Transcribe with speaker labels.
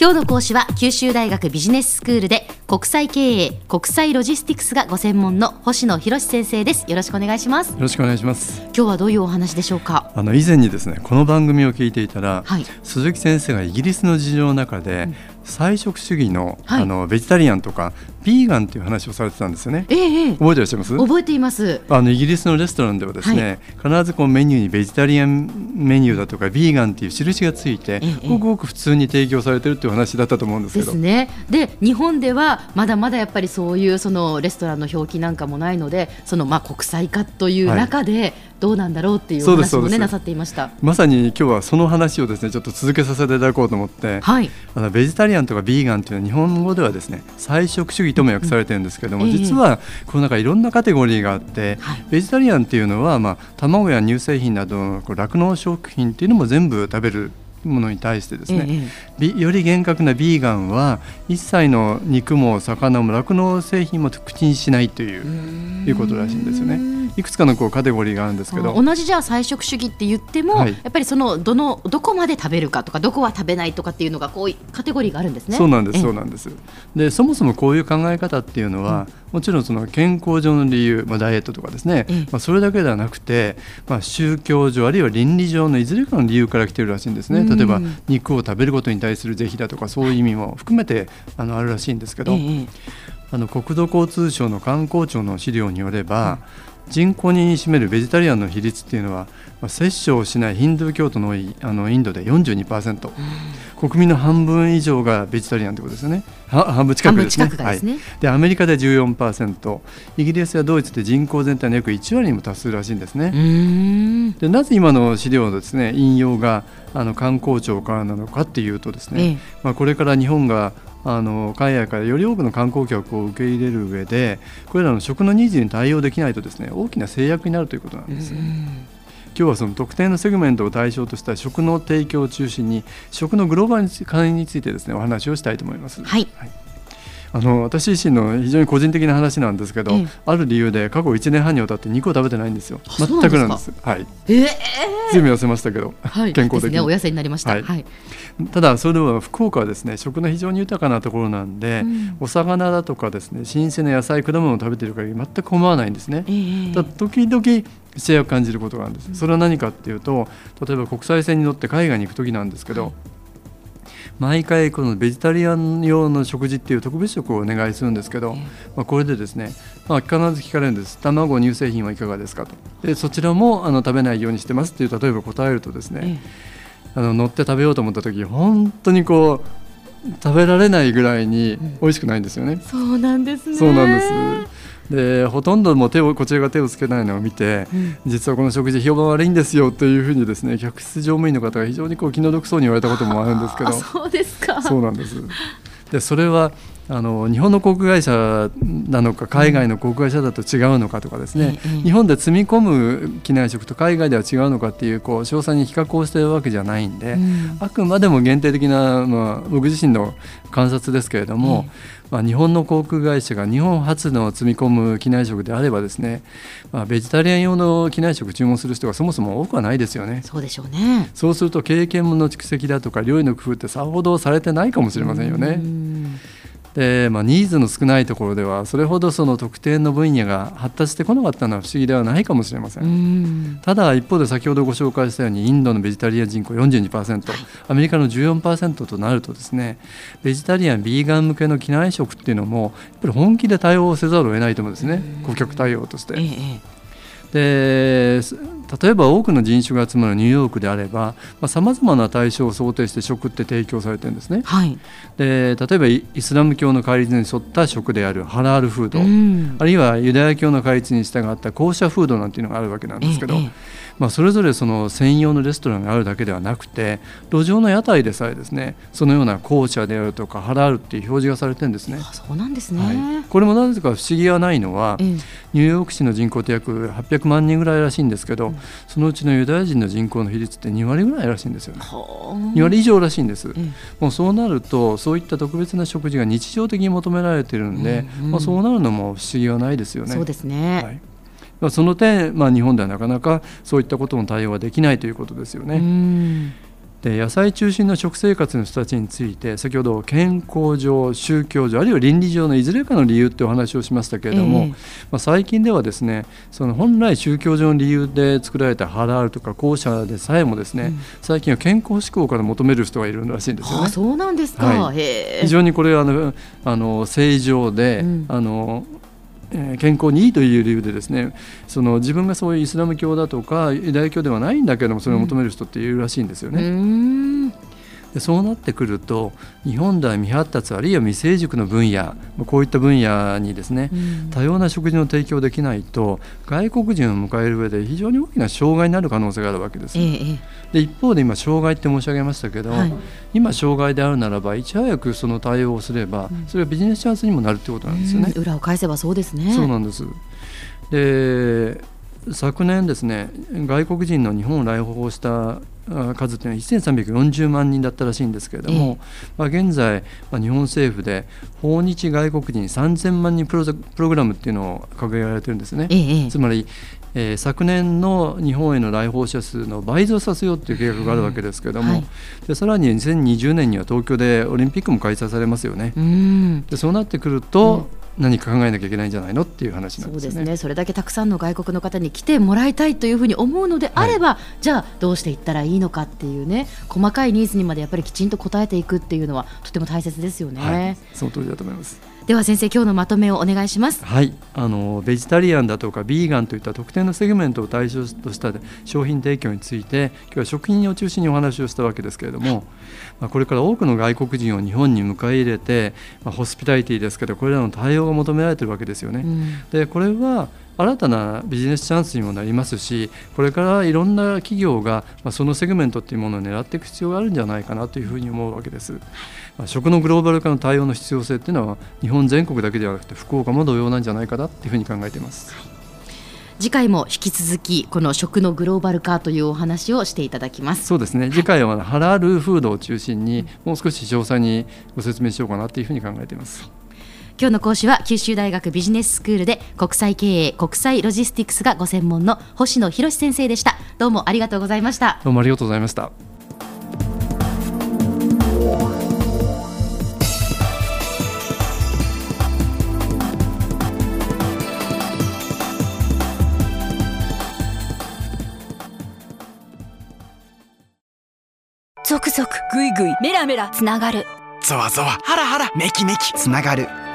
Speaker 1: 今日の講師は九州大学ビジネススクールで国際経営国際ロジスティクスがご専門の星野博先生です。よろしくお願いします。よ
Speaker 2: ろしくお願いします。
Speaker 1: 今日はどういうお話でしょうか？
Speaker 2: あの以前にですねこの番組を聞いていたら、はい、鈴木先生がイギリスの事情の中で、うん。菜食主義のはい、あのベジタリアンとかビーガンという話をされてたんですよね。
Speaker 1: え
Speaker 2: え、覚えてらっしゃいます？
Speaker 1: 覚えています。
Speaker 2: あのイギリスのレストランではですね、はい、必ずこうメニューにベジタリアンメニューだとかビーガンっていう印がついて、ええ、ごくごく普通に提供されてるっていう話だったと思うんですけど。
Speaker 1: ですね。で日本ではまだまだやっぱりそういうそのレストランの表記なんかもないのでそのまあ国際化という中で、はい。どうなんだろうっていう話もねなさっていました。
Speaker 2: まさに今日はその話をですねちょっと続けさせていただこうと思って、はい、あのベジタリアンとかビーガンというのは日本語ではですね菜食主義とも訳されてるんですけれども、うん、実はこの中いろんなカテゴリーがあって、はい、ベジタリアンっていうのは、まあ、卵や乳製品などの酪農食品っていうのも全部食べるものに対してですね、ええ、より厳格なビーガンは一切の肉も魚も酪農製品も口にしないといういうことらしいんですよね。いくつかのこうカテゴリーがあるんですけど。
Speaker 1: 同じじゃあ菜食主義って言っても、はい、やっぱりそのどのどこまで食べるかとかどこは食べないとかっていうのがこうカテゴリーがあるんですね。
Speaker 2: そうなんですそうなんです。でそもそもこういう考え方っていうのは、うん。もちろんその健康上の理由、まあ、ダイエットとかですね、まあ、それだけではなくて、まあ、宗教上あるいは倫理上のいずれかの理由から来てるらしいんですね、例えば肉を食べることに対する是非だとかそういう意味も含めてあのあるらしいんですけど、あの国土交通省の観光庁の資料によれば、人口に占めるベジタリアンの比率っていうのは、まあ、摂取をしないヒンドゥー教徒の多いあのインドで42%、うん、国民の半分以上がベジタリアンということですよね。半分近くですね。
Speaker 1: ですね、はい、
Speaker 2: でアメリカで14%イギリスやドイツで人口全体の約1割にも達するらしいんですね。でなぜ今の資料のですね引用があの観光庁からなのかっていうとですね、ええ、まあ、これから日本があの海外からより多くの観光客を受け入れる上でこれらの食のニーズに対応できないとですね大きな制約になるということなんです。今日はその特定のセグメントを対象とした食の提供を中心に食のグローバル化についてですねお話をしたいと思います。
Speaker 1: はい、はい
Speaker 2: あの私自身の非常に個人的な話なんですけど、ええ、ある理由で過去1年半にわたって肉を食べてないんですよ。全くなんです。はい。えー、随分痩せましたけど、はい、健康的に、
Speaker 1: ね、お痩せになりました、はい、
Speaker 2: はい、ただそれでは福岡はですね食の非常に豊かなところなんで、うん、お魚だとかですね新鮮な野菜果物を食べている限り全く構わないんですね、えー、だ時々制約を感じることがあるんです。それは何かっていうと例えば国際線に乗って海外に行く時なんですけど、はい毎回このベジタリアン用の食事っていう特別食をお願いするんですけど、まあ、これでですね、まあ、必ず聞かれるんです。卵乳製品はいかがですかと。でそちらもあの食べないようにしてますっていう例えば答えるとですね、あの乗って食べようと思った時本当にこう食べられないぐらいに美味しくないんですよね。
Speaker 1: そうなんですね。
Speaker 2: そうなんです。でほとんども手をこちらが手をつけないのを見て、うん、実はこの食事評判悪いんですよというふうにですね客室乗務員の方が非常にこう気の毒そうに言われたこともあるんですけど。
Speaker 1: そうですか。
Speaker 2: そうなんです。でそれはあの日本の航空会社なのか海外の航空会社だと違うのかとかですね、うん、日本で積み込む機内食と海外では違うのかっていうこう詳細に比較をしているわけじゃないんで、うん、あくまでも限定的な、まあ、僕自身の観察ですけれども、まあ、日本の航空会社が日本初の積み込む機内食であればですね、まあ、ベジタリアン用の機内食注文する人がそもそも多くはないですよね。
Speaker 1: そうでしょうね。
Speaker 2: そうすると経験の蓄積だとか料理の工夫ってさほどされてないかもしれませんよね。でまあ、ニーズの少ないところではそれほどその特定の分野が発達してこなかったのは不思議ではないかもしれません。ただ一方で先ほどご紹介したようにインドのベジタリアン人口42%、はい、アメリカの14%となるとですねベジタリアンビーガン向けの機内食っていうのもやっぱり本気で対応せざるを得ないと思うんですね顧客対応として。ええ。で例えば多くの人種が集まるニューヨークであればさまざ、まな対象を想定して食って提供されてるんですね、はい、で例えばイスラム教の戒律に沿った食であるハラールフード、うん、あるいはユダヤ教の戒律に従ったコーシャフードなんていうのがあるわけなんですけど、ええまあ、それぞれその専用のレストランがあるだけではなくて路上の屋台でさえですねそのような紅茶であるとかハラールっていう表示がされてるんですね。
Speaker 1: そうなんですね、はい、
Speaker 2: これもなぜか不思議はないのは、ニューヨーク市の人口って約800万人ぐらいらしいんですけど、うん、そのうちのユダヤ人の人口の比率って2割ぐらいらしいんですよね。2割以上らしいんです。もうそうなるとそういった特別な食事が日常的に求められているんで、うんうん、まあ、そうなるのも不思議はないですよね。
Speaker 1: そうですね、はい
Speaker 2: その点、まあ、日本ではなかなかそういったことの対応はできないということですよね。で野菜中心の食生活の人たちについて先ほど健康上宗教上あるいは倫理上のいずれかの理由ってお話をしましたけれども、えー、まあ、最近ではですねその本来宗教上の理由で作られたハラールとか校舎でさえもですね、うん、最近は健康志向から求める人がいるらしいんですよね。
Speaker 1: そうなんですか、
Speaker 2: はい、非常にこれはあのあの正常で、うん、あの健康にいいという理由でですねその自分がそういうイスラム教だとかユダヤ教ではないんだけどもそれを求める人っているらしいんですよね。うんでそうなってくると日本では未発達あるいは未成熟の分野こういった分野にですね、多様な食事の提供できないと外国人を迎える上で非常に大きな障害になる可能性があるわけです。ええ、で一方で今障害って申し上げましたけど、はい、今障害であるならばいち早くその対応をすれば、それはビジネスチャンスにもなるってことなんですよね。
Speaker 1: 裏を返せばそうですね。
Speaker 2: そうなんです。で昨年ですね外国人の日本を来訪した数というのは1340万人だったらしいんですけれども、まあ、現在、まあ、日本政府で訪日外国人3000万人プロプログラムっていうのを掲げられてるんですね。つまりえー、昨年の日本への来訪者数の倍増させようという計画があるわけですけれども、はい、でさらに2020年には東京でオリンピックも開催されますよね。でそうなってくると、何か考えなきゃいけないんじゃないのっていう話なんですね。
Speaker 1: そうですね。それだけたくさんの外国の方に来てもらいたいというふうに思うのであれば、はい、じゃあどうしていったらいいのかっていうね、細かいニーズにまでやっぱりきちんと応えていくっていうのはとても大切ですよね。はい、
Speaker 2: その通りだと思います。
Speaker 1: では先生今日のまとめをお願いします
Speaker 2: はいあのベジタリアンだとかビーガンといった特定のセグメントを対象とした商品提供について今日は食品を中心にお話をしたわけですけれども、まあ、これから多くの外国人を日本に迎え入れて、まあ、ホスピタリティですけどこれらの対応が求められているわけですよね。うん、でこれは新たなビジネスチャンスにもなりますしこれからいろんな企業がそのセグメントっていうものを狙っていく必要があるんじゃないかなというふうに思うわけです。食のグローバル化の対応の必要性っていうのは日本全国だけではなくて福岡も同様なんじゃないかなっていうふうに考えています。
Speaker 1: 次回も引き続きこの食のグローバル化というお話をしていただきます。
Speaker 2: そうですね。次回はハラルフードを中心にもう少し詳細にご説明しようかなというふうに考えています
Speaker 1: 今日の講師は九州大学ビジネススクールで国際経営国際ロジスティクスがご専門の星野博先生でした。どうもありがとうございました。
Speaker 2: どうもありがとうございました。
Speaker 1: 続々ぐいぐいメラメラつながる。
Speaker 3: ゾワゾワハラハラメキメキつながる